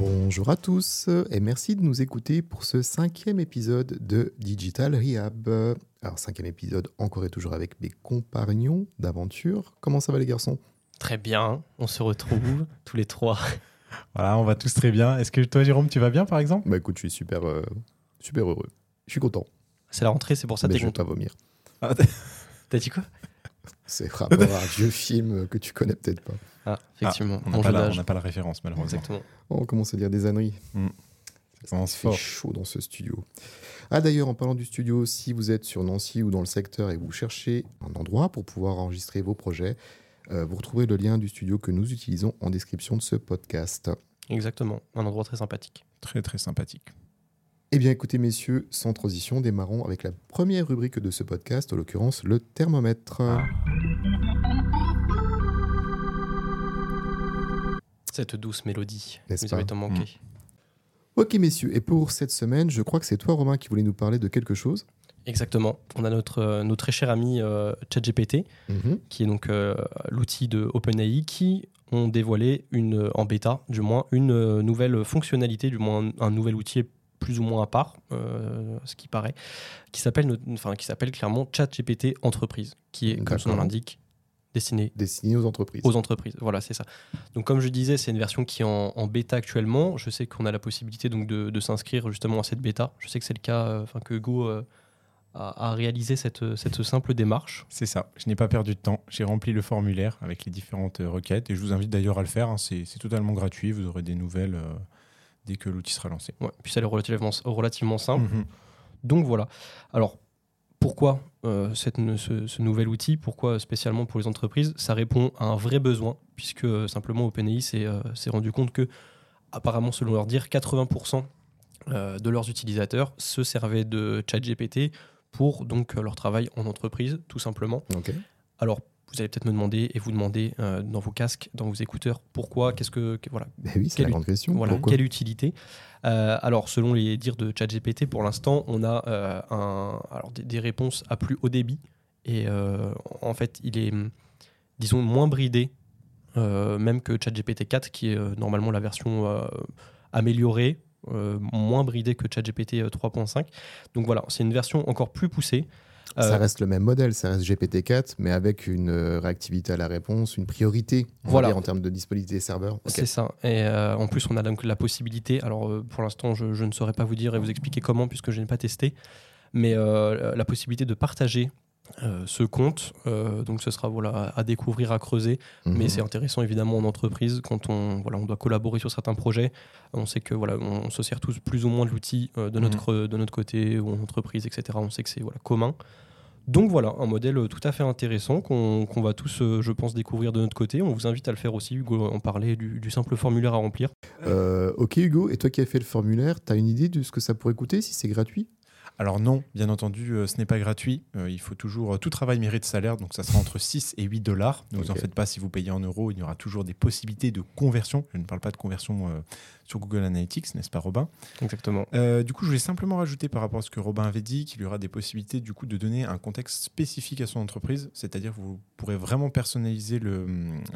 Bonjour à tous et merci de nous écouter pour ce cinquième épisode de Digital Rehab. Alors cinquième épisode encore et toujours avec mes compagnons d'aventure. Comment ça va les garçons? Très bien, on se retrouve tous les trois. Voilà, on va tous très bien. Est-ce que toi Jérôme, tu vas bien par exemple? Bah écoute, je suis super, euh, super heureux. Je suis content. C'est la rentrée, c'est pour ça que je vais pas vomir. T'as dit quoi? C'est rapport à un vieux film que tu connais peut-être pas. Ah, effectivement, Ah, on n'a mon pas, la- âge. on n'a pas la référence malheureusement. Exactement. Oh, on commence à dire des âneries. Mm. Ça commence Il fait fort. chaud dans ce studio. Ah d'ailleurs, en parlant du studio, si vous êtes sur Nancy ou dans le secteur et vous cherchez un endroit pour pouvoir enregistrer vos projets, euh, vous retrouvez le lien du studio que nous utilisons en description de ce podcast. Exactement, un endroit très sympathique. Très très sympathique. Eh bien écoutez messieurs, sans transition, démarrons avec la première rubrique de ce podcast, en l'occurrence le thermomètre. Cette douce mélodie, N'est-ce vous pas avez tant manqué. Ok messieurs, et pour cette semaine, je crois que c'est toi Romain qui voulait nous parler de quelque chose. Exactement, on a notre, euh, notre très cher ami euh, ChatGPT, Mhm. qui est donc euh, l'outil de OpenAI, qui ont dévoilé une, en bêta, du moins, une nouvelle fonctionnalité, du moins un, un nouvel outil plus ou moins à part, euh, ce qui paraît, qui s'appelle enfin, qui s'appelle clairement ChatGPT Entreprise, qui est, comme son nom l'indique, destiné Destiné aux entreprises. aux entreprises. Voilà, c'est ça. Donc, comme je disais, c'est une version qui est en, en bêta actuellement. Je sais qu'on a la possibilité donc de, de s'inscrire justement à cette bêta. Je sais que c'est le cas, euh, enfin que Go euh, a, a réalisé cette, cette simple démarche. C'est ça. Je n'ai pas perdu de temps. J'ai rempli le formulaire avec les différentes euh, requêtes et je vous invite d'ailleurs à le faire. hein. C'est c'est totalement gratuit. Vous aurez des nouvelles euh, dès que l'outil sera lancé. Ouais, puis ça est relativement, relativement simple. Mhm. Donc voilà. Alors, pourquoi euh, cette, ce, ce nouvel outil? Pourquoi spécialement pour les entreprises? Ça répond à un vrai besoin, puisque euh, simplement OpenAI s'est euh, rendu compte que, apparemment, selon leur dire, 80% euh, de leurs utilisateurs se servaient de ChatGPT pour donc leur travail en entreprise, tout simplement. Ok. Alors, vous allez peut-être me demander et vous demander euh, dans vos casques, dans vos écouteurs, pourquoi, qu'est-ce que, que- voilà, Ben oui, c'est Quelle la grande question. voilà, Pourquoi quelle utilité Euh, Alors, selon les dires de ChatGPT, pour l'instant, on a euh, un, alors des, des réponses à plus haut débit. Et en fait, il est, disons, moins bridé, même que ChatGPT 4, qui est normalement la version améliorée, moins bridée que ChatGPT euh, 3.5. Donc voilà, c'est une version encore plus poussée. Ça Euh, reste le même modèle, ça reste GPT-4, mais avec une euh, réactivité à la réponse, une priorité on va Voilà. dire, en termes de disponibilité serveur. Ok. C'est ça. Et euh, en plus, on a donc la possibilité. Alors, euh, pour l'instant, je, je ne saurais pas vous dire et vous expliquer comment, puisque je n'ai pas testé. Mais euh, la possibilité de partager euh, ce compte. euh, donc, ce sera voilà, à découvrir, à creuser. Mhm. Mais c'est intéressant, évidemment, en entreprise, quand on, voilà, on doit collaborer sur certains projets. On sait que voilà, on, se sert tous plus ou moins de l'outil euh, de, notre, de notre côté ou en entreprise, etc. On sait que c'est voilà, commun. Donc voilà, un modèle tout à fait intéressant qu'on qu'on va tous, je pense, découvrir de notre côté. On vous invite à le faire aussi, Hugo en parlait du, du simple formulaire à remplir. Euh, ok Hugo, et toi qui as fait le formulaire, tu as une idée de ce que ça pourrait coûter si c'est gratuit? Alors non, bien entendu, euh, ce n'est pas gratuit. Euh, il faut toujours... euh, tout travail mérite salaire, donc ça sera entre 6 et 8 dollars. Ne vous en faites pas si vous payez en euros. Il y aura toujours des possibilités de conversion. Je ne parle pas de conversion sur Google Analytics, n'est-ce pas Robin? Exactement. Du coup, je voulais simplement rajouter par rapport à ce que Robin avait dit qu'il y aura des possibilités du coup de donner un contexte spécifique à son entreprise, c'est-à-dire que vous pourrez vraiment personnaliser le,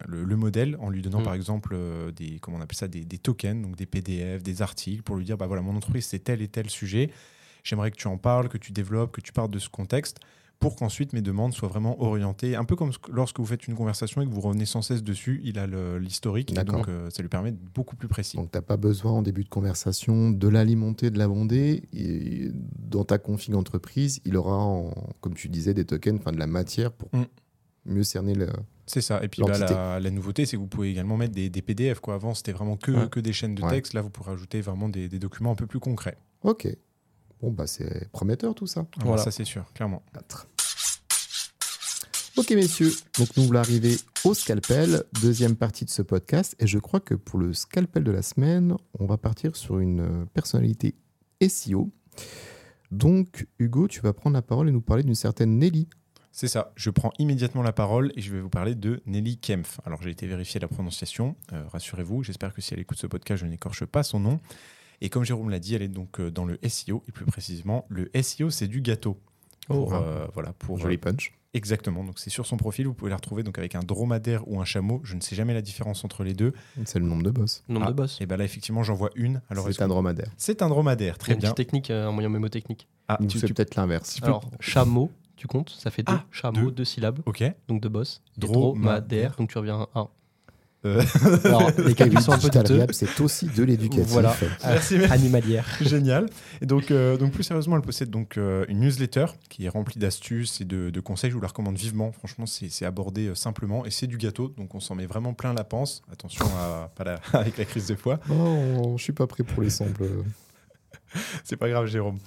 le, le modèle en lui donnant Mm. par exemple des comment on appelle ça des, des tokens, donc des PDF, des articles pour lui dire bah voilà mon entreprise c'est tel et tel sujet, j'aimerais que tu en parles, que tu développes, que tu parles de ce contexte pour qu'ensuite mes demandes soient vraiment orientées, un peu comme lorsque vous faites une conversation et que vous revenez sans cesse dessus, il a l'historique, donc euh, ça lui permet d'être beaucoup plus précis. Donc t'as pas besoin en début de conversation de l'alimenter, de l'abonder. Dans ta config entreprise, il aura, en- comme tu disais, des tokens, enfin de la matière pour Mm. mieux cerner le... C'est ça. Et puis L'entité. la, la nouveauté, c'est que vous pouvez également mettre des, des PDF. Quoi. Avant, c'était vraiment que, Ouais. que des chaînes de Ouais. texte. Là, vous pourrez ajouter vraiment des, des documents un peu plus concrets. Ok. Bon, bah c'est prometteur tout ça. Alors, Voilà. Ça, c'est sûr, clairement. 4. Ok messieurs, donc nous voulons arriver au scalpel, deuxième partie de ce podcast, et je crois que pour le scalpel de la semaine, on va partir sur une euh, personnalité SEO. Donc, Hugo, tu vas prendre la parole et nous parler d'une certaine Nelly. C'est ça, je prends immédiatement la parole et je vais vous parler de Nelly Kempf. Alors j'ai été vérifier la prononciation, euh, rassurez-vous, j'espère que si elle écoute ce podcast, je n'écorche pas son nom. Et comme Jérôme l'a dit, elle est donc euh, dans le SEO, et plus précisément, le SEO c'est du gâteau. Oh, Pour, euh, voilà, pour, Joli punch. Exactement, donc c'est sur son profil, vous pouvez la retrouver donc avec un dromadaire ou un chameau, je ne sais jamais la différence entre les deux. C'est le nombre de boss. Nombre Ah, de boss. Et bien là effectivement j'en vois une. Alors C'est un que- dromadaire. c'est un dromadaire, très Une bien. petite technique, euh, un moyen mémotechnique. Ah, Ou tu- c'est tu- peut-être l'inverse. Alors, chameau, tu comptes, ça fait deux. Ah, chameau, deux. deux. syllabes, Ok. donc deux boss. Dromadaire. dromadaire, donc tu reviens à un. Euh, Alors, les calculs sont un peu c'est aussi de l'éducatif. Voilà. Merci, merci. Animalière. Génial. Et donc, euh, donc plus sérieusement, elle possède donc euh, une newsletter qui est remplie d'astuces et de, de conseils. Je vous la recommande vivement. Franchement, c'est abordé euh, simplement et c'est du gâteau. Donc, on s'en met vraiment plein la panse. Attention à pas la- avec la crise de foie. Oh, je suis pas prêt pour les samples. C'est pas grave, Jérôme.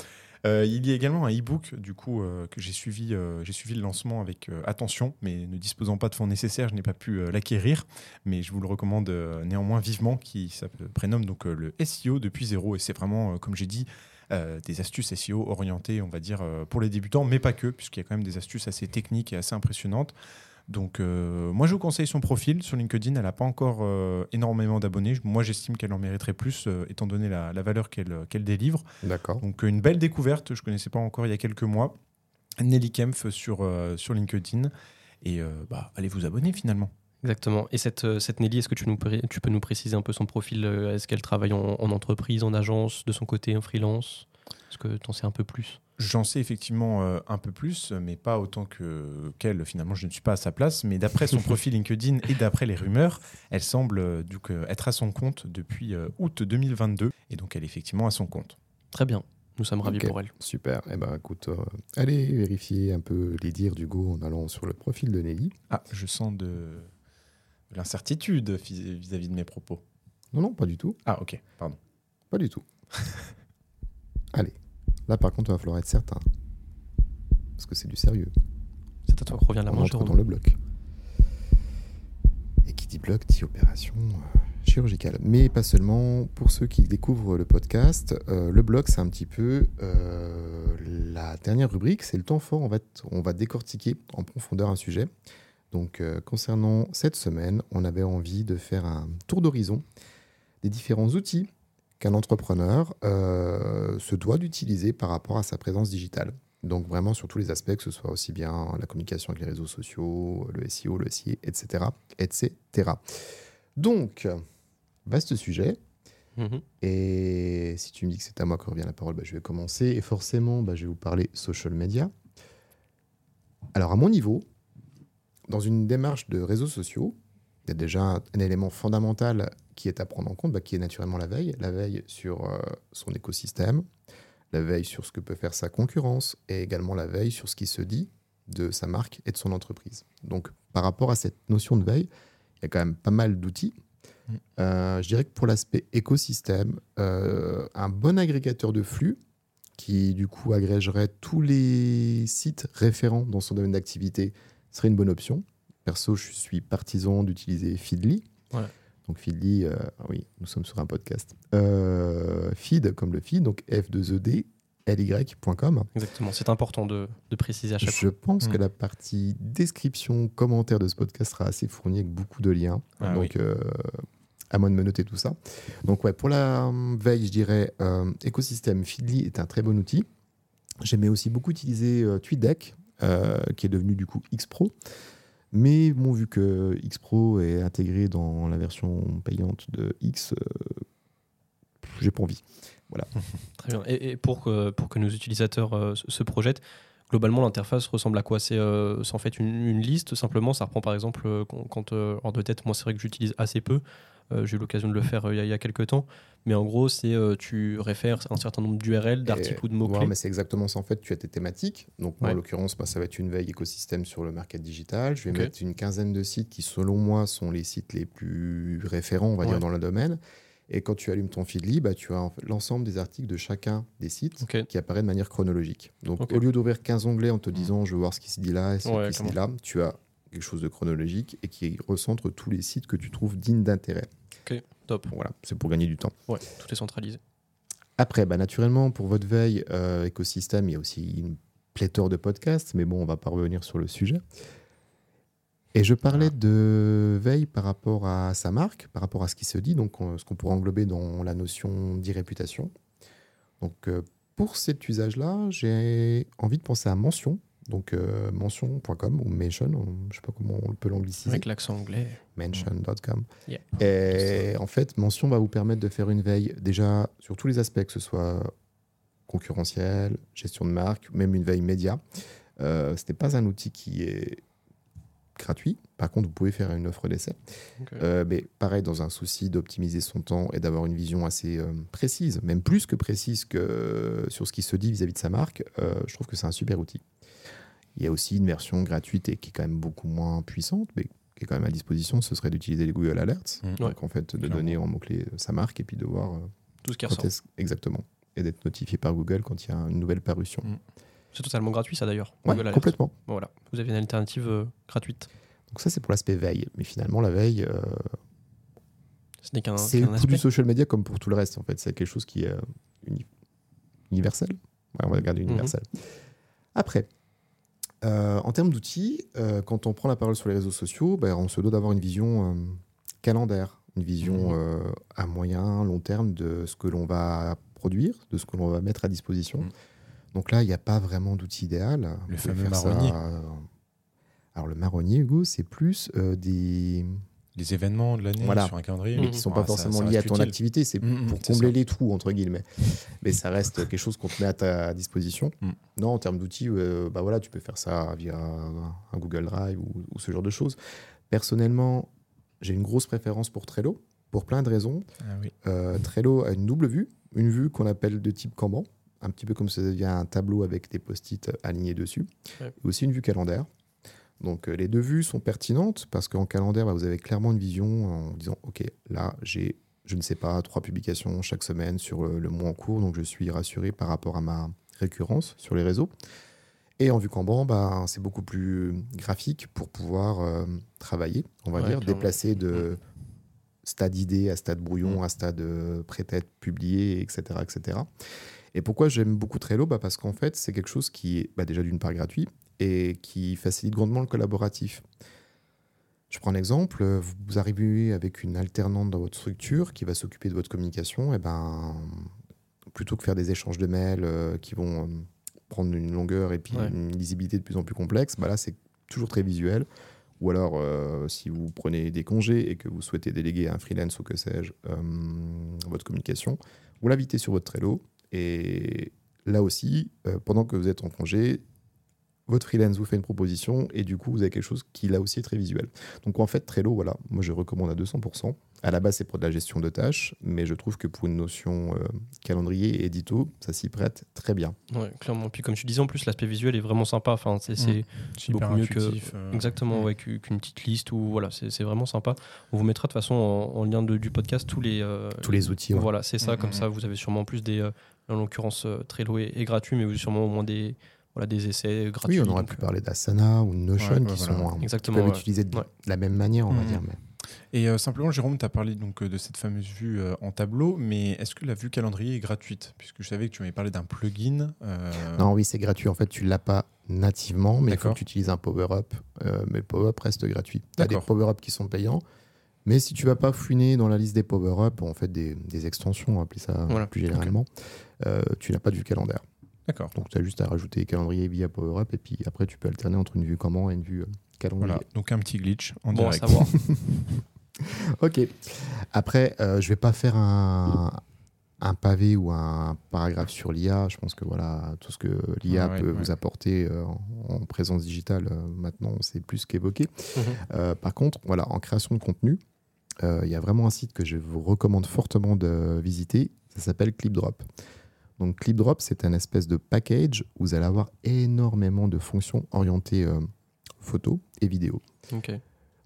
Euh, il y a également un e-book du coup euh, que j'ai suivi. euh, j'ai suivi le lancement avec attention, mais ne disposant pas de fonds nécessaires, je n'ai pas pu l'acquérir. Mais je vous le recommande néanmoins vivement, qui ça prénomme donc le SEO depuis zéro. Et c'est vraiment, comme j'ai dit, des astuces SEO orientées, on va dire, pour les débutants, mais pas que, puisqu'il y a quand même des astuces assez techniques et assez impressionnantes. Donc, euh, moi, je vous conseille son profil sur LinkedIn. Elle n'a pas encore euh, énormément d'abonnés. Moi, j'estime qu'elle en mériterait plus, euh, étant donné la, la valeur qu'elle qu'elle délivre. D'accord. Donc une belle découverte, je ne connaissais pas encore il y a quelques mois. Nelly Kempf sur, euh, sur LinkedIn. Et euh, bah, allez vous abonner finalement. Exactement. Et cette, cette Nelly, est-ce que tu, nous, tu peux nous préciser un peu son profil Est-ce qu'elle travaille en, en entreprise, en agence, de son côté, en freelance? Est-ce que tu en sais un peu plus J'en sais effectivement euh, un peu plus, mais pas autant que qu'elle. Finalement, je ne suis pas à sa place. Mais d'après son profil LinkedIn et d'après les rumeurs, elle semble euh, donc, euh, être à son compte depuis euh, août 2022. Et donc, elle est effectivement à son compte. Très bien. Nous sommes ravis pour elle. Super. Eh ben, écoute, euh, allez vérifier un peu les dires d'Hugo en allant sur le profil de Nelly. Ah, je sens de, de l'incertitude vis- vis-à-vis de mes propos. Non, non, pas du tout. Ah, ok, pardon. Pas du tout. allez. Là, par contre, il va falloir être certain. Parce que c'est du sérieux. C'est à toi que revient la On main, Jérôme. dans le bloc. Et qui dit bloc dit opération euh, chirurgicale. Mais pas seulement. Pour ceux qui découvrent le podcast, euh, le bloc, c'est un petit peu euh, la dernière rubrique. C'est le temps fort. En fait, on va décortiquer en profondeur un sujet. Donc, euh, concernant cette semaine, on avait envie de faire un tour d'horizon des différents outils qu'un entrepreneur euh, se doit d'utiliser par rapport à sa présence digitale. Donc vraiment sur tous les aspects, que ce soit aussi bien la communication avec les réseaux sociaux, le SEO, le SIA, etc. etc. Donc, vaste sujet. Mhm. Et si tu me dis que c'est à moi que revient la parole, bah, je vais commencer. Et forcément, bah, je vais vous parler social media. Alors, à mon niveau, dans une démarche de réseaux sociaux, il y a déjà un, un élément fondamental qui est à prendre en compte, bah, qui est naturellement la veille. La veille sur euh, son écosystème, la veille sur ce que peut faire sa concurrence, et également la veille sur ce qui se dit de sa marque et de son entreprise. Donc, par rapport à cette notion de veille, il y a quand même pas mal d'outils. Mm. Euh, je dirais que pour l'aspect écosystème, euh, un bon agrégateur de flux qui du coup agrégerait tous les sites référents dans son domaine d'activité serait une bonne option. Perso, je suis partisan d'utiliser Feedly. Ouais. Donc Feedly, euh, oui, nous sommes sur un podcast. Euh, feed comme le feed, donc F2ED, ly.com. Exactement. C'est important de, de préciser à chaque Je pense Mm. que la partie description, commentaire de ce podcast sera assez fournie avec beaucoup de liens. Ah Donc, euh, à moi de me noter tout ça. Donc, ouais, pour la euh, veille, je dirais écosystème Feedly est un très bon outil. J'aimais aussi beaucoup utiliser TweetDeck, qui est devenu du coup Xpro. Mais bon, vu que Xpro est intégré dans la version payante de X, euh, j'ai pas envie. Très bien. Et, pour, que, pour que nos utilisateurs euh, se projettent, globalement, l'interface ressemble à quoi? C'est euh, en fait une, liste, simplement. Ça reprend par exemple, quand, hors de tête, moi c'est vrai que j'utilise assez peu. J'ai eu l'occasion de le faire il y, il y a quelques temps. Mais en gros, c'est euh, tu réfères un certain nombre d'URL, d'articles ou de Ouais, mots-clés. mais c'est exactement ça. En fait, tu as tes thématiques. Donc, moi, Ouais. en l'occurrence, bah, ça va être une veille écosystème sur le market digital. Je vais mettre une quinzaine de sites qui, selon moi, sont les sites les plus référents, on va dire, Ouais. dans le domaine. Et quand tu allumes ton Feedly, bah, tu as en fait l'ensemble des articles de chacun des sites qui apparaît de manière chronologique. Donc, au lieu d'ouvrir 15 onglets en te disant je veux voir ce qui se dit là et ce Ouais, qui se dit là, tu as quelque chose de chronologique et qui recentre tous les sites que tu trouves dignes d'intérêt. Top. Voilà, c'est pour gagner du temps. Ouais, tout est centralisé. Après, bah, naturellement, pour votre veille euh, écosystème, il y a aussi une pléthore de podcasts, mais bon, on va pas revenir sur le sujet. Et je parlais de veille par rapport à sa marque, par rapport à ce qui se dit, donc on- ce qu'on pourrait englober dans la notion d'e-réputation. Donc euh, pour cet usage-là, j'ai envie de penser à mention, donc euh, mention.com ou mention, on- je sais pas comment on peut l'angliciser Avec l'accent anglais. mention.com. Yeah. Et en fait, Mention va vous permettre de faire une veille déjà sur tous les aspects, que ce soit concurrentiel, gestion de marque, même une veille média. Euh, ce n'est pas un outil qui est gratuit. Par contre, vous pouvez faire une offre d'essai. Euh, Euh, mais pareil, dans un souci d'optimiser son temps et d'avoir une vision assez euh, précise, même plus que précise que sur ce qui se dit vis-à-vis de sa marque, euh, je trouve que c'est un super outil. Il y a aussi une version gratuite et qui est quand même beaucoup moins puissante, mais qui est quand même à disposition, ce serait d'utiliser les Google Alerts. Mhm. Donc en fait, de Clairement. donner en mots-clés sa marque et puis de voir euh, tout ce qui ressort. exactement. Et d'être notifié par Google quand il y a une nouvelle parution. C'est totalement gratuit, ça d'ailleurs. Ouais, complètement. Bon, Voilà, vous avez une alternative euh, gratuite. Donc ça, c'est pour l'aspect veille. Mais finalement, la veille, euh, Ce n'est qu'un c'est aspect. du social media comme pour tout le reste. En fait, c'est quelque chose qui est euh, uni- universel. Ouais, on va garder Mhm. universel. Après, euh, en termes d'outils, euh, quand on prend la parole sur les réseaux sociaux, ben, on se doit d'avoir une vision euh, calendaire, une vision Mhm. à moyen, long terme de ce que l'on va produire, de ce que l'on va mettre à disposition. Donc là, il n'y a pas vraiment d'outil idéal. Le fameux ça, marronnier. euh, Alors le marronnier, Hugo, c'est plus euh, des Les événements de l'année Voilà. sur un calendrier. mais qui sont Ah, pas ça- forcément ça liés à ton utile. activité, c'est Mhm, pour c'est combler les trous, entre guillemets. Mais ça reste quelque chose qu'on te met à ta disposition. Mm. Non, en termes d'outils, euh, bah voilà, tu peux faire ça via un Google Drive ou, ou ce genre de choses. Personnellement, j'ai une grosse préférence pour Trello, pour plein de raisons. Ah oui. Euh, Trello a une double vue, une vue qu'on appelle de type Kanban, un petit peu comme si a un tableau avec des post-it alignés dessus, Ouais. et aussi une vue calendaire. Donc euh, les deux vues sont pertinentes parce qu'en calendaire, bah, vous avez clairement une vision en disant, OK, là, j'ai, je ne sais pas, trois publications chaque semaine sur le, le mois en cours, donc je suis rassuré par rapport à ma récurrence sur les réseaux. Et en vue Kanban, bah, c'est beaucoup plus graphique pour pouvoir euh, travailler, on va Ouais, dire, clairement. déplacer de stade idée à stade brouillon, à stade euh, être publié, etc., etc. Et pourquoi j'aime beaucoup Trello bah Parce qu'en fait, c'est quelque chose qui est bah, déjà d'une part gratuit et qui facilite grandement le collaboratif. Je prends un exemple, vous arrivez avec une alternante dans votre structure qui va s'occuper de votre communication, et ben, plutôt que faire des échanges de mails euh, qui vont euh, prendre une longueur et puis Ouais. une lisibilité de plus en plus complexe, bah là c'est toujours très visuel. Ou alors, euh, si vous prenez des congés et que vous souhaitez déléguer à un freelance ou que sais-je euh, votre communication, vous l'invitez sur votre Trello. Et là aussi, euh, pendant que vous êtes en congé, votre freelance vous fait une proposition et du coup, vous avez quelque chose qui là aussi est très visuel. Donc en fait, Trello, voilà, moi je recommande à 200%. À la base, c'est pour de la gestion de tâches, mais je trouve que pour une notion euh, calendrier et édito, ça s'y prête très bien. Ouais, clairement. Puis comme tu disais, en plus, l'aspect visuel est vraiment sympa. Enfin, c'est C'est beaucoup mieux que- euh, exactement mm. ouais, qu'u- qu'une petite liste ou voilà, c'est vraiment sympa. On vous mettra de toute façon en, en lien de- du podcast tous les euh, Tous les outils. ouais. Voilà, c'est ça. Mm, Comme mm, ça, vous avez sûrement plus des. En l'occurrence, euh, Trello est, est gratuit, mais vous avez sûrement au moins des voilà des essais gratuits. Oui, on aurait donc, pu euh, parler d'Asana ou de Notion Ouais, ouais, qui voilà. sont hein, qui Exactement, peuvent ouais. utilisés de Ouais. la même manière, on va Mhm. dire. Mais... Et euh, simplement, Jérôme, tu as parlé donc de cette fameuse vue euh, en tableau, mais est-ce que la vue calendrier est gratuite? Puisque je savais que tu m'avais parlé d'un plugin. euh, Non, oui, c'est gratuit. En fait, tu l'as pas nativement, mais il faut que tu utilises un power-up. euh, mais le power-up reste gratuit. Tu as des power-up qui sont payants. Mais si tu vas pas fouiner dans la liste des power-up, en fait des, des extensions, on va appeler ça Voilà. plus généralement, euh, tu n'as pas de vue calendaire. D'accord. Donc tu as juste à rajouter calendrier via power-up et puis après tu peux alterner entre une vue comment et une vue euh, calendrier. Voilà, donc un petit glitch en Bon à direct. savoir. Ok. Après, euh, je vais pas faire un, un pavé ou un paragraphe sur l'IA. Je pense que voilà, tout ce que l'IA ouais, peut ouais. vous apporter euh, en, en présence digitale, euh, maintenant, c'est plus qu'évoqué. Mhm. Euh, par contre, voilà, en création de contenu, euh, il y a vraiment un site que je vous recommande fortement de visiter. Ça s'appelle ClipDrop. Donc ClipDrop, c'est un espèce de package où vous allez avoir énormément de fonctions orientées euh, photo et vidéo.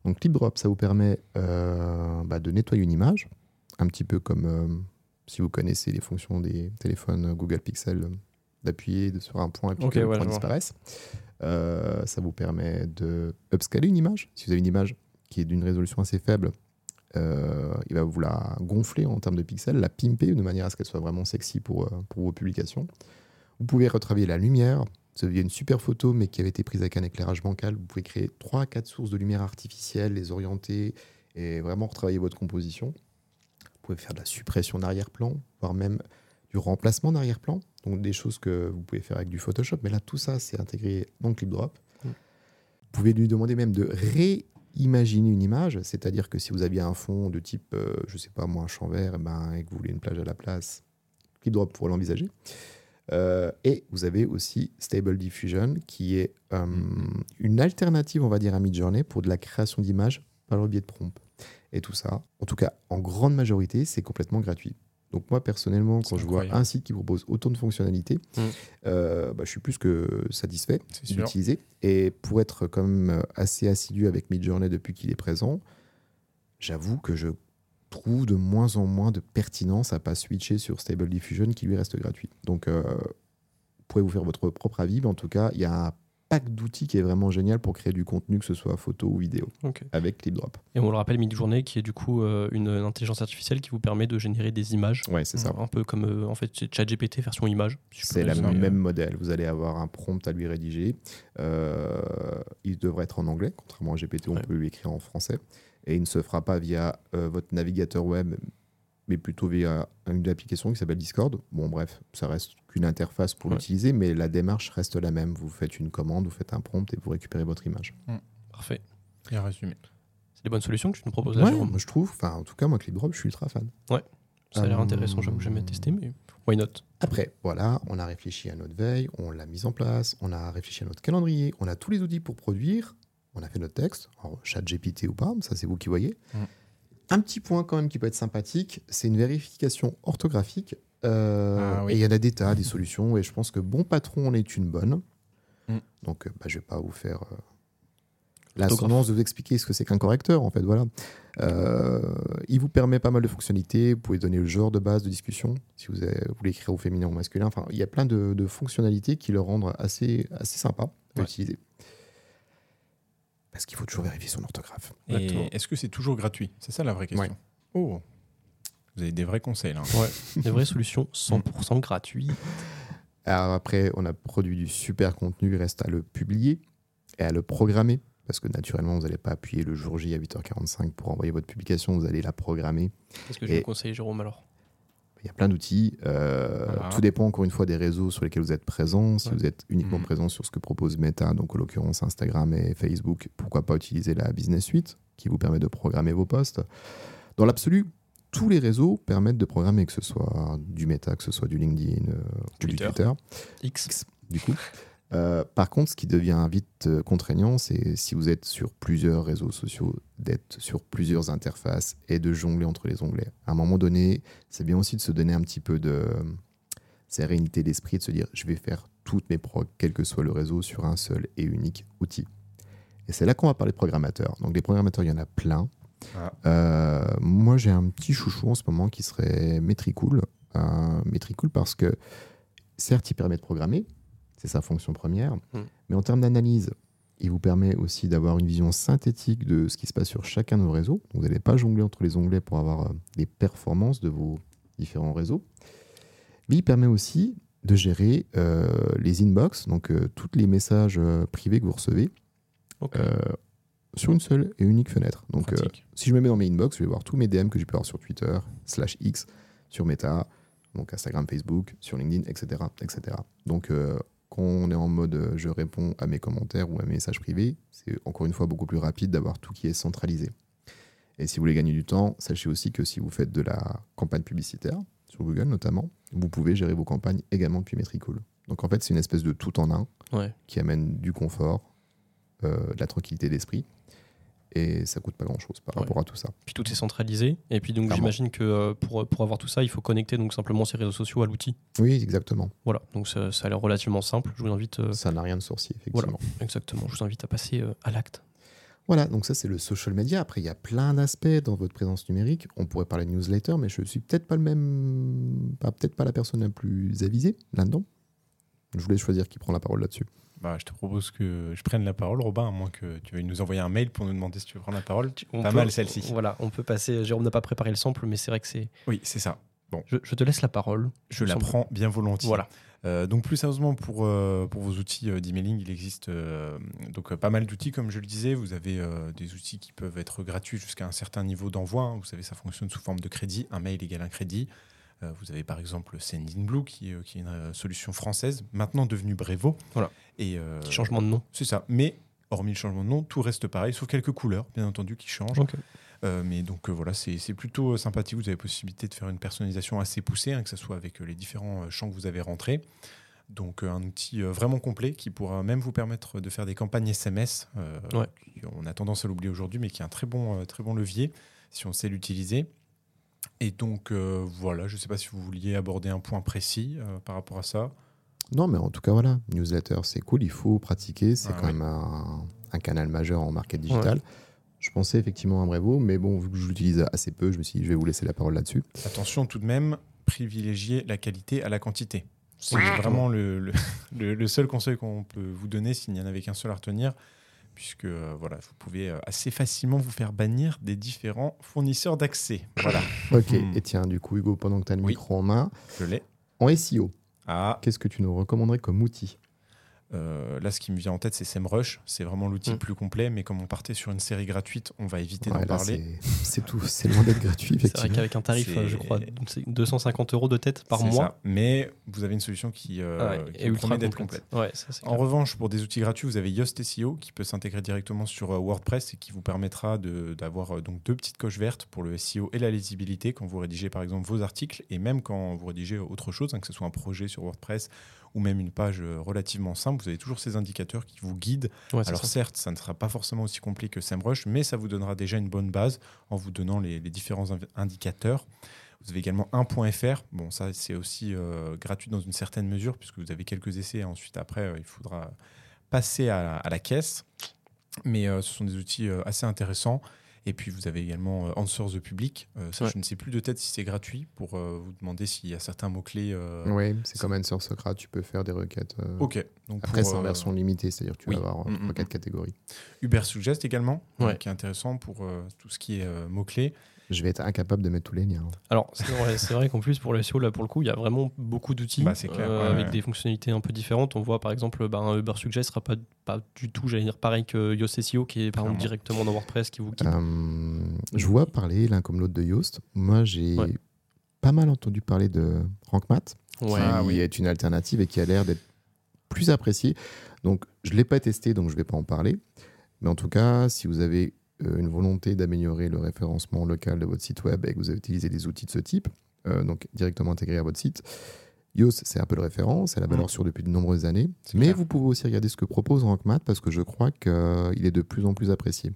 Donc ClipDrop, ça vous permet euh, bah, de nettoyer une image, un petit peu comme euh, si vous connaissez les fonctions des téléphones Google Pixel, euh, d'appuyer sur un point et puis Ok, que le ouais, vois. disparaisse. Euh, ça vous permet de upscaler une image. Si vous avez une image qui est d'une résolution assez faible, Euh, il va vous la gonfler en termes de pixels, la pimper de manière à ce qu'elle soit vraiment sexy pour, euh, pour vos publications. Vous pouvez retravailler la lumière. Si vous aviez une super photo, mais qui avait été prise avec un éclairage bancal, vous pouvez créer 3 à 4 sources de lumière artificielle, les orienter et vraiment retravailler votre composition. Vous pouvez faire de la suppression d'arrière-plan, voire même du remplacement d'arrière-plan. Donc des choses que vous pouvez faire avec du Photoshop. Mais là, tout ça, c'est intégré dans ClipDrop. Mm. Vous pouvez lui demander même de réimaginer une image. C'est-à-dire que si vous aviez un fond de type, euh, je sais pas moi, un champ vert, eh ben, et que vous voulez une plage à la place, ClipDrop pourrait l'envisager. Euh, et vous avez aussi Stable Diffusion, qui est euh, Mhm. une alternative, on va dire, à Midjourney pour de la création d'images par le biais de prompt. Et tout ça, en tout cas, en grande majorité, c'est complètement gratuit. Donc moi, personnellement, quand je vois un site qui propose autant de fonctionnalités, Mm. euh, bah, je suis plus que satisfait d'utiliser. Et pour être quand même assez assidu avec Midjourney depuis qu'il est présent, j'avoue que je trouve de moins en moins de pertinence à pas switcher sur Stable Diffusion qui lui reste gratuit. Donc, euh, vous pouvez vous faire votre propre avis, mais en tout cas, il y a un pack d'outils qui est vraiment génial pour créer du contenu, que ce soit photo ou vidéo, avec ClipDrop. Et on le rappelle, Midjourney, qui est du coup euh, une intelligence artificielle qui vous permet de générer des images. Ouais, c'est ça. Un peu comme euh, en fait ChatGPT version image. si C'est le même modèle. Vous allez avoir un prompt à lui rédiger. Euh, il devrait être en anglais, contrairement à GPT, on Ouais. peut lui écrire en français. Et il ne se fera pas via votre navigateur web, mais plutôt via une application qui s'appelle Discord. Bon, bref, ça reste qu'une interface pour Ouais. l'utiliser, mais la démarche reste la même. Vous faites une commande, vous faites un prompt et vous récupérez votre image. Parfait. Bien résumé. C'est des bonnes solutions que tu nous proposes là, Ouais, Jérôme? moi, je trouve. Enfin, en tout cas, moi, ClipDrop, je suis ultra fan. Ça a l'air Euh, intéressant, j'avoue jamais testé, mais why not? Après, voilà, on a réfléchi à notre veille, on l'a mise en place, on a réfléchi à notre calendrier, on a tous les outils pour produire, on a fait notre texte, alors chat GPT ou pas, ça c'est vous qui voyez. Mm. Un petit point quand même qui peut être sympathique, c'est une vérification orthographique. Euh, Ah oui. Et il y en a des tas, des solutions, et je pense que bon patron en est une bonne. Mm. Donc euh, bah, je vais pas vous faire euh, Orthographe. l'ascendance de vous expliquer ce que c'est qu'un correcteur, en fait, voilà. Euh, il vous permet pas mal de fonctionnalités. Vous pouvez donner le genre de base de discussion, si vous, avez- vous voulez écrire au féminin ou au masculin. Enfin, il y a plein de, de fonctionnalités qui le rendent assez, assez sympa à Ouais. utiliser. Parce qu'il faut toujours vérifier son orthographe. Et est-ce que c'est toujours gratuit? C'est ça la vraie question. Ouais. Oh, vous avez des vrais conseils là. Ouais, des vraies solutions 100% gratuites. Alors après, on a produit du super contenu, il reste à le publier et à le programmer. Parce que naturellement, vous n'allez pas appuyer le jour J à 8h45 pour envoyer votre publication, vous allez la programmer. Qu'est-ce que je Et- vous conseille, Jérôme, alors Il y a plein d'outils. euh, Voilà. Tout dépend encore une fois des réseaux sur lesquels vous êtes présent. Si Ouais. vous êtes uniquement Mhm. présent sur ce que propose Meta, donc en l'occurrence Instagram et Facebook, pourquoi pas utiliser la Business Suite qui vous permet de programmer vos posts. Dans l'absolu, tous les réseaux permettent de programmer, que ce soit du Meta, que ce soit du LinkedIn euh, ou du Twitter. Twitter. X. X, du coup. Euh, par contre, ce qui devient vite euh, contraignant, c'est si vous êtes sur plusieurs réseaux sociaux, d'être sur plusieurs interfaces et de jongler entre les onglets. À un moment donné, c'est bien aussi de se donner un petit peu de sérénité d'esprit, de se dire je vais faire toutes mes procs, quel que soit le réseau, sur un seul et unique outil. Et c'est là qu'on va parler de programmateurs. Donc des programmateurs, il y en a plein. Ah. Euh, moi, j'ai un petit chouchou en ce moment qui serait Metricool. Euh, Metricool parce que, certes, il permet de programmer, c'est sa fonction première, Mm. mais en termes d'analyse, il vous permet aussi d'avoir une vision synthétique de ce qui se passe sur chacun de vos réseaux. Vous n'allez pas jongler entre les onglets pour avoir euh, les performances de vos différents réseaux. Mais il permet aussi de gérer euh, les inbox, donc euh, tous les messages euh, privés que vous recevez, euh, sur une seule et unique fenêtre. Donc, si je me mets dans mes inbox, je vais voir tous mes DM que j'ai pu avoir sur Twitter, slash X, sur Meta, donc Instagram, Facebook, sur LinkedIn, etc. etc. Donc, quand on est en mode euh, je réponds à mes commentaires ou à mes messages privés, c'est encore une fois beaucoup plus rapide d'avoir tout qui est centralisé. Et si vous voulez gagner du temps, sachez aussi que si vous faites de la campagne publicitaire, sur Google notamment, vous pouvez gérer vos campagnes également depuis Metricool. Donc en fait, c'est une espèce de tout en un Ouais. qui amène du confort, euh, de la tranquillité d'esprit, et ça coûte pas grand-chose par Ouais. rapport à tout ça. Puis tout est centralisé. Et puis donc j'imagine que euh, pour, pour avoir tout ça, il faut connecter donc simplement ces réseaux sociaux à l'outil. Oui, exactement. Voilà. Donc ça, ça a l'air relativement simple. Je vous invite euh, Ça n'a rien de sorcier, effectivement. exactement. Je vous invite à passer euh, à l'acte. Voilà, donc ça c'est le social media. Après, il y a plein d'aspects dans votre présence numérique. On pourrait parler de newsletter, mais je suis peut-être pas le même, peut-être pas la personne la plus avisée là-dedans. Je voulais choisir qui prend la parole là-dessus. Bah, je te propose que je prenne la parole, Robin, à moins que tu veuilles nous envoyer un mail pour nous demander si tu veux prendre la parole. On Pas peut- mal celle-ci. Voilà, on peut passer. Jérôme n'a pas préparé le sample, mais c'est vrai que c'est. Oui, c'est ça. Je, je te laisse la parole. Je la prends bien volontiers. Voilà. Euh, donc plus sérieusement pour, euh, pour vos outils euh, d'emailing, il existe euh, donc pas mal d'outils comme je le disais. Vous avez des outils qui peuvent être gratuits jusqu'à un certain niveau d'envoi. hein. Vous savez, ça fonctionne sous forme de crédit. Un mail égale un crédit. Vous avez par exemple Sendinblue qui, qui est une solution française, maintenant devenue Brevo. Voilà. Et euh, changement de nom. C'est ça. Mais hormis le changement de nom, tout reste pareil, sauf quelques couleurs, bien entendu, qui changent. Euh, mais donc euh, voilà, c'est plutôt sympathique. Vous avez possibilité de faire une personnalisation assez poussée, hein, que ce soit avec euh, les différents champs que vous avez rentrés. Donc un outil vraiment complet qui pourra même vous permettre de faire des campagnes SMS. Ouais. on a tendance à l'oublier aujourd'hui, mais qui est un très bon, très bon levier si on sait l'utiliser. Et donc voilà, je ne sais pas si vous vouliez aborder un point précis par rapport à ça. Non, mais en tout cas, voilà, newsletter, c'est cool, il faut pratiquer, c'est Ah, quand oui. même un, un canal majeur en market digital. Je pensais effectivement à Brevo, mais bon, vu que je l'utilise assez peu, je me suis dit, je vais vous laisser la parole là-dessus. Attention tout de même, privilégier la qualité à la quantité. C'est vraiment le, le- le- le seul conseil qu'on peut vous donner s'il n'y en avait qu'un seul à retenir, puisque euh, voilà, vous pouvez euh, assez facilement vous faire bannir des différents fournisseurs d'accès. Voilà, Ok, Hmm. et tiens, du coup, Hugo, pendant que tu as le Oui. micro en main, je l'ai. en SEO, Ah, qu'est-ce que tu nous recommanderais comme outil? Euh, là, ce qui me vient en tête, c'est SEMrush. C'est vraiment l'outil Mm. le plus complet, mais comme on partait sur une série gratuite, on va éviter Ouais, d'en parler. c'est- tout, c'est loin d'être gratuit, C'est vrai qu'avec un tarif, je crois, c'est 250 euros de tête par C'est mois. ça. Mais vous avez une solution qui, euh, Ouais, qui et vous ultra promet d'être complète. complète. Ouais, ça, c'est En clair. revanche, pour des outils gratuits, vous avez Yoast SEO qui peut s'intégrer directement sur euh, WordPress et qui vous permettra de- d'avoir euh, donc deux petites coches vertes pour le SEO et la lisibilité quand vous rédigez par exemple vos articles et même quand vous rédigez autre chose, hein, que ce soit un projet sur WordPress ou même une page euh, relativement simple, vous avez toujours ces indicateurs qui vous guident. Ouais, Alors ça. certes, ça ne sera pas forcément aussi complet que SEMrush, mais ça vous donnera déjà une bonne base en vous donnant les, les différents indicateurs. Vous avez également un point .fr. Bon, ça c'est aussi euh, gratuit dans une certaine mesure puisque vous avez quelques essais. Ensuite, après, euh, il faudra passer à, la- à la caisse. Mais euh, ce sont des outils assez intéressants. Et puis vous avez également euh, Answers the Public. Euh, ça, Ouais. je ne sais plus de tête si c'est gratuit pour euh, vous demander s'il y a certains mots-clés. euh, Oui, c'est comme Answer Socrate, tu peux faire des requêtes. euh, Ok. Donc Après, c'est en euh, version limitée, c'est-à-dire que tu oui. vas avoir Mm, mm, quatre mm. catégories. Uber Suggest également, euh, Ouais. qui est intéressant pour euh, tout ce qui est euh, mots-clés. Je vais être incapable de mettre tous les liens. Alors, c'est vrai, qu'en plus, pour le SEO, là, pour le coup, il y a vraiment beaucoup d'outils Bah, euh, ouais, avec ouais. des fonctionnalités un peu différentes. On voit, par exemple, bah, un Uber Suggest sera pas, pas du tout, j'allais dire, pareil que Yoast SEO, qui est, par exemple, directement dans WordPress, qui vous guide. Euh, je vois parler l'un comme l'autre de Yoast. Moi, j'ai Ouais. pas mal entendu parler de RankMath, ouais. Ah qui oui. est une alternative et qui a l'air d'être plus appréciée. Donc, je ne l'ai pas testé, donc je ne vais pas en parler. Mais en tout cas, si vous avez une volonté d'améliorer le référencement local de votre site web et que vous utilisez des outils de ce type, euh, donc directement intégrés à votre site, Yoast, c'est un peu le référent, c'est la valeur sûre depuis de nombreuses années. Mais clair. vous pouvez aussi regarder ce que propose RankMath parce que je crois qu'il est de plus en plus apprécié.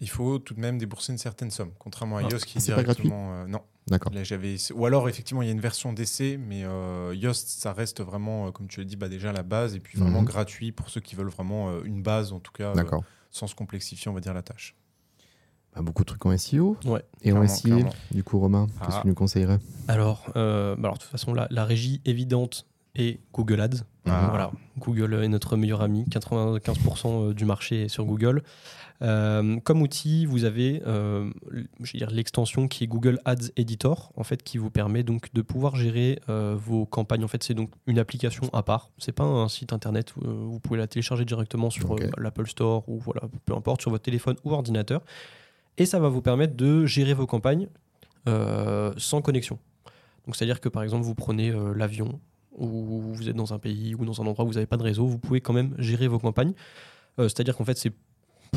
Il faut tout de même débourser une certaine somme, contrairement à Ah, Yoast qui est c'est pas directement. euh, non. D'accord. Là, j'avais. Ou alors, effectivement, il y a une version d'essai, mais euh, Yoast, ça reste vraiment, euh, comme tu l'as dit, bah, déjà la base, et puis vraiment Mhm. gratuit pour ceux qui veulent vraiment euh, une base, en tout cas, euh, D'accord. Sans se complexifier, on va dire, la tâche. Bah, beaucoup de trucs en SEO. Ouais. Et en clairement. du coup, Romain, qu'est-ce Ah. que tu nous conseillerais? Alors, euh, bah alors, de toute façon, la, la régie évidente est Google Ads. Ah. Voilà, Google est notre meilleur ami. 95% du marché est sur Google. Euh, comme outil, vous avez euh, l'extension qui est Google Ads Editor, en fait, qui vous permet donc de pouvoir gérer euh, vos campagnes. En fait, c'est donc une application à part. C'est pas un site internet. euh, vous pouvez la télécharger directement sur l'Apple Store ou voilà, peu importe, sur votre téléphone ou ordinateur. Et ça va vous permettre de gérer vos campagnes sans connexion. Donc, c'est-à-dire que par exemple, vous prenez l'avion ou vous êtes dans un pays ou dans un endroit où vous n'avez pas de réseau, vous pouvez quand même gérer vos campagnes. Euh, c'est-à-dire qu'en fait, c'est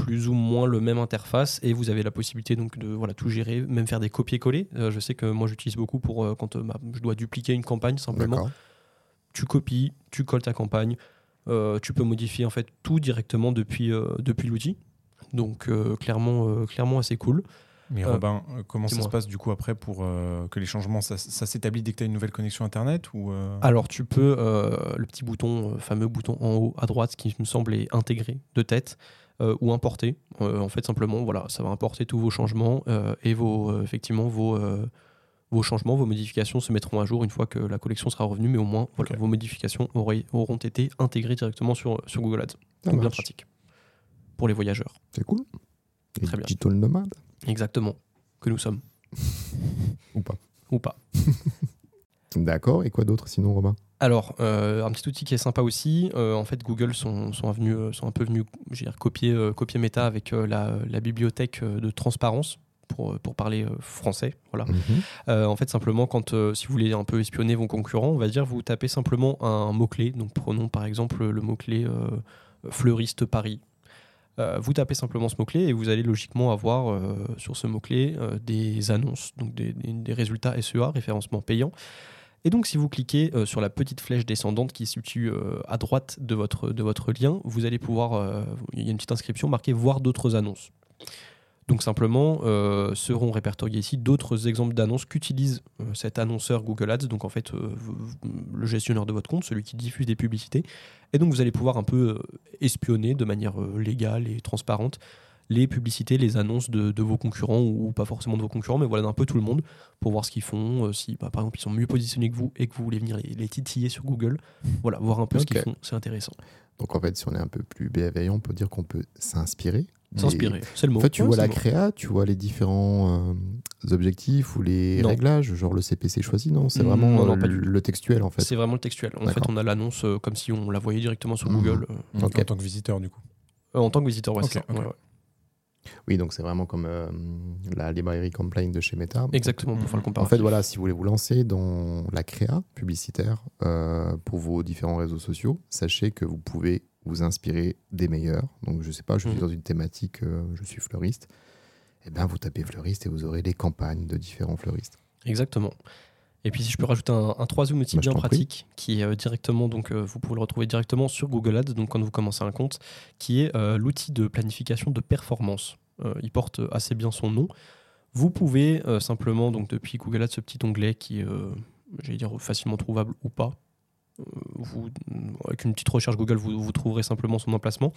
plus ou moins le même interface et vous avez la possibilité donc de voilà tout gérer, même faire des copier-coller. Euh, je sais que moi j'utilise beaucoup pour euh, quand euh, bah, je dois dupliquer une campagne simplement. Tu copies, tu colles ta campagne, euh, tu peux modifier en fait tout directement depuis euh, depuis l'outil. Donc euh, clairement euh, clairement assez cool. Mais Euh, Robin, euh, comment ça se passe du coup après pour euh, que les changements, ça, ça s'établit dès que tu as une nouvelle connexion Internet ou euh, Alors tu peux, euh, le petit bouton, euh, fameux bouton en haut à droite qui me semble est intégré de tête ou importé. Euh, en fait simplement, voilà, ça va importer tous vos changements euh, et vos, euh, effectivement vos, euh, vos changements, vos modifications se mettront à jour une fois que la collection sera revenue, mais au moins voilà, vos modifications auront été intégrées directement sur, sur Google Ads. Ça Donc bien pratique pour les voyageurs. C'est cool. Et Très bien. Digital nomade Exactement. Que nous sommes. ou pas Ou pas. D'accord. Et quoi d'autre sinon, Robin? Alors, euh, un petit outil qui est sympa aussi, euh, en fait, Google sont, sont, venus, euh, sont un peu venus je veux dire, copier, euh, copier Meta avec la, la bibliothèque de transparence. Pour, pour parler français, voilà. Mhm. En fait, simplement, quand si vous voulez un peu espionner vos concurrents, on va dire, vous tapez simplement un mot-clé. Donc, prenons par exemple le mot-clé fleuriste Paris. Vous tapez simplement ce mot-clé et vous allez logiquement avoir sur ce mot-clé des annonces, donc des, des- des résultats SEA, référencement payant. Et donc, si vous cliquez euh, sur la petite flèche descendante qui se situe euh, à droite de votre, lien, vous allez pouvoir, euh, il y a une petite inscription marquée voir d'autres annonces. Donc simplement, seront répertoriés ici d'autres exemples d'annonces qu'utilise cet annonceur Google Ads, donc en fait le gestionnaire de votre compte, celui qui diffuse des publicités. Et donc vous allez pouvoir un peu espionner de manière légale et transparente les publicités, les annonces de, de vos concurrents ou pas forcément de vos concurrents, mais voilà d'un peu tout le monde pour voir ce qu'ils font, euh, si bah, par exemple ils sont mieux positionnés que vous et que vous voulez venir les, les titiller sur Google, voilà, voir un peu ce qu'ils font, c'est intéressant. Donc en fait, si on est un peu plus bienveillant, on peut dire qu'on peut s'inspirer. S'inspirer, c'est le mot. En fait, tu Ouais, vois la créa, tu vois les différents euh, objectifs ou les Non. réglages, genre le CPC choisi, non? C'est vraiment non, euh, pas du le textuel en fait. C'est vraiment le textuel. En fait, on a l'annonce euh, comme si on la voyait directement sur Mhm. Google euh, En tant que visiteur, du coup. euh, en tant que visiteur. ouais, Ok, c'est ça. ok. Ouais, ouais. Oui, donc c'est vraiment comme euh, la librairie Complaint de chez Meta. Exactement, pour Mhm. faire le En comparatif. fait, voilà, si vous voulez vous lancer dans la créa publicitaire euh, pour vos différents réseaux sociaux, sachez que vous pouvez vous inspirer des meilleurs. Donc, je sais pas, je suis Mhm. dans une thématique, euh, je suis fleuriste. Eh bien, vous tapez fleuriste et vous aurez les campagnes de différents fleuristes. Exactement. Et puis si je peux rajouter un, un troisième outil Bah, je bien pratique qui est euh, directement donc euh, vous pouvez le retrouver directement sur Google Ads donc quand vous commencez un compte qui est euh, l'outil de planification de performance. Il porte assez bien son nom. Vous pouvez simplement donc depuis Google Ads ce petit onglet qui est j'allais dire facilement trouvable ou pas. Vous, avec une petite recherche Google, vous, vous trouverez simplement son emplacement.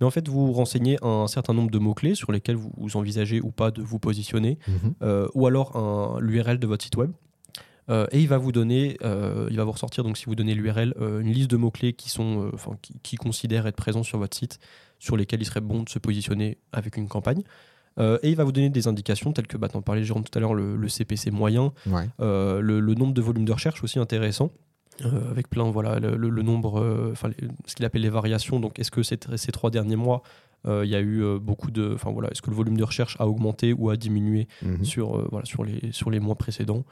Mais en fait, vous renseignez un certain nombre de mots-clés sur lesquels vous, vous envisagez ou pas de vous positionner euh, ou alors l'URL de votre site web. Euh, et il va vous donner, euh, il va vous ressortir, donc si vous donnez l'URL, euh, une liste de mots-clés qui sont, qui, qui considèrent être présents sur votre site, sur lesquels il serait bon de se positionner avec une campagne. Et il va vous donner des indications telles que, bah, t'en parlais Jérôme tout à l'heure, le, le CPC moyen, Ouais. le, le nombre de volumes de recherche aussi intéressant. avec plein, voilà, le, nombre, enfin, ce qu'il appelle les variations. Donc, est-ce que ces, ces trois derniers mois, euh, il y a eu euh, beaucoup de, enfin voilà, est-ce que le volume de recherche a augmenté ou a diminué Mhm. sur, euh, voilà, sur, les, sur les mois précédents.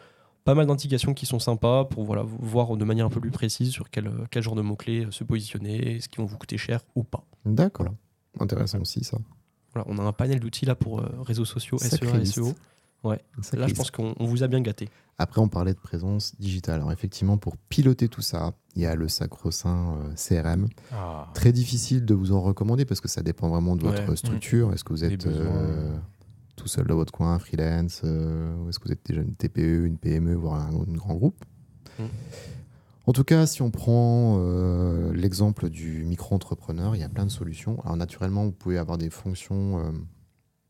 Pas mal d'indications qui sont sympas pour voilà, voir de manière un peu plus précise sur quel, quel genre de mots-clés euh, se positionner, ce qui vont vous coûter cher ou pas. D'accord. Intéressant aussi, ça. Voilà, on a un panel d'outils là pour euh, réseaux sociaux, SEA. SEO. Sacrée Là, je pense qu'on on vous a bien gâté. Après, on parlait de présence digitale. Alors, effectivement, pour piloter tout ça, il y a le sacro-saint euh, CRM. Ah. Très difficile de vous en recommander parce que ça dépend vraiment de votre Ouais. structure. Est-ce que vous êtes euh, tout seul dans votre coin, freelance euh, ou Est-ce que vous êtes déjà une TPE, une PME, voire un, un grand groupe Mm. En tout cas, si on prend euh, l'exemple du micro-entrepreneur, il y a plein de solutions. Alors, naturellement, vous pouvez avoir des fonctions euh,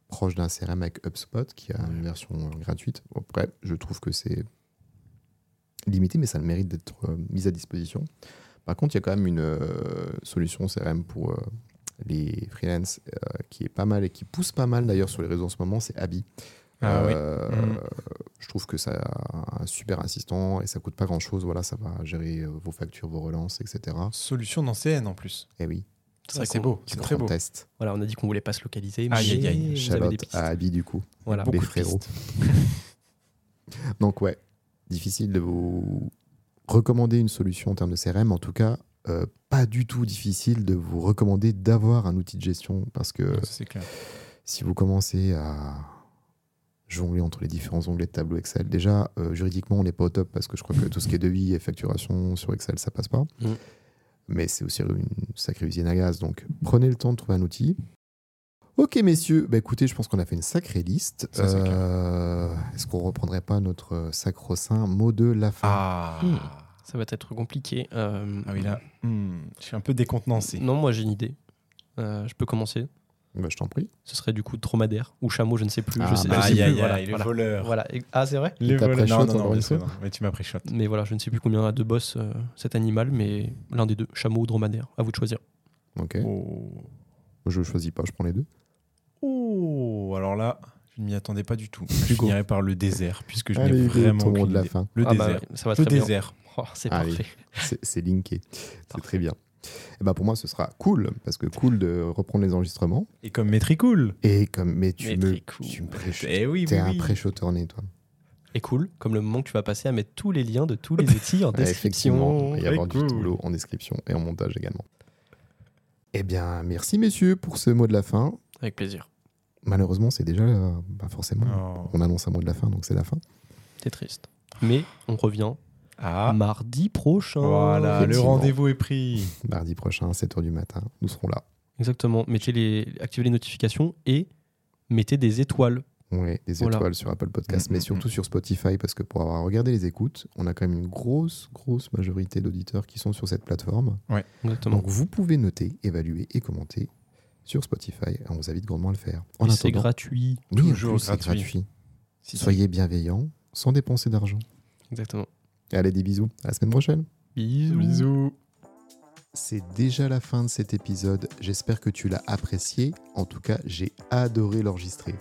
proches d'un CRM avec HubSpot, qui a une version euh, gratuite. Après, je trouve que c'est limité, mais ça a le mérite d'être mis à disposition. Par contre, il y a quand même une solution CRM pour les freelance euh, qui est pas mal et qui pousse pas mal d'ailleurs sur les réseaux en ce moment, c'est Abi. Ah oui. Euh, Mhm. Je trouve que ça a un super assistant et ça coûte pas grand chose. Voilà, ça va gérer euh, vos factures, vos relances, etc. Solution dans CN en plus. Et oui, C'est Ça, beau. C'est très beau. test. Voilà, on a dit qu'on voulait pas se localiser, mais Aïe, aïe, aïe. Charlotte à Abi du coup. Voilà. les Beaucoup de frérots. Donc ouais, difficile de vous recommander une solution en termes de CRM. En tout cas, euh, pas du tout difficile de vous recommander d'avoir un outil de gestion parce que clair. si vous commencez à jongler entre les différents onglets de tableau Excel, déjà euh, juridiquement on n'est pas au top parce que je crois que tout ce qui est devis et facturation sur Excel ça passe pas. Mm. Mais c'est aussi une sacrée usine à gaz. Donc prenez le temps de trouver un outil. Ok messieurs, bah écoutez, je pense qu'on a fait une sacrée liste. Euh, Est-ce qu'on reprendrait pas notre sacro-saint mot de la fin? Ah. Hmm. Ça va être compliqué. Euh, Ah oui, là, hmm, je suis un peu décontenancé. Non, moi j'ai une idée. Euh, je peux commencer. Bah, je t'en prie. Ce serait du coup dromadaire ou chameau, je ne sais plus. Ah, je sais, bah, je sais aïe, plus, voilà, le voilà. voleur. Voilà. Ah, c'est vrai? Les voleurs. Non, non, non. Mais tu m'as pris shot. Mais voilà, je ne sais plus combien il y en a de boss euh, cet animal, mais l'un des deux, chameau ou dromadaire. À vous de choisir. Ok. Oh. Je choisis pas, je prends les deux. Oh, alors là, je ne m'y attendais pas du tout. Je finirai par le désert, puisque je n'ai vraiment aucune de la idée. fin. Le Ah bah, désert. ça va le très bien. désert. Oh, c'est Allez. parfait. C'est c'est linké. C'est très bien. Et bah pour moi, ce sera cool, parce que cool de reprendre les enregistrements. Et comme Métricool. Et comme, mais tu me. cool. Tu me pré- Eh oui, T'es oui, un oui. pré-shotter né, toi. Et cool, comme le moment que tu vas passer à mettre tous les liens de tous les outils en Ouais, description. il y avoir du cool. boulot en description et en montage également. Eh bien, merci messieurs pour ce mot de la fin. Avec plaisir. Malheureusement, c'est déjà euh, pas forcément. Oh. On annonce un mot de la fin, donc c'est la fin. C'est triste. Mais on revient Ah, mardi prochain. voilà, le rendez-vous est pris. Mardi prochain, 7h du matin, nous serons là. Exactement. Mettez les, activez les notifications et mettez des étoiles. Ouais, des Voilà. étoiles sur Apple Podcast, Mm, mais mm, surtout sur Spotify, parce que pour avoir regardé les écoutes, on a quand même une grosse, grosse majorité d'auditeurs qui sont sur cette plateforme. Exactement. Donc vous pouvez noter, évaluer et commenter sur Spotify. On vous invite grandement à le faire. En c'est gratuit. oui, en toujours plus, c'est gratuit. gratuit. Si, si. Soyez bienveillants, sans dépenser d'argent. Exactement. Allez, des bisous. À la semaine prochaine. Bisous. Bisous. C'est déjà la fin de cet épisode. J'espère que tu l'as apprécié. En tout cas, j'ai adoré l'enregistrer.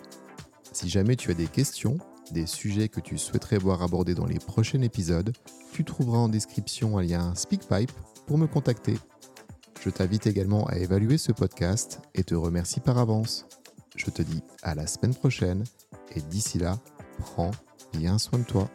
Si jamais tu as des questions, des sujets que tu souhaiterais voir abordés dans les prochains épisodes, tu trouveras en description un lien SpeakPipe pour me contacter. Je t'invite également à évaluer ce podcast et te remercie par avance. Je te dis à la semaine prochaine et d'ici là, prends bien soin de toi.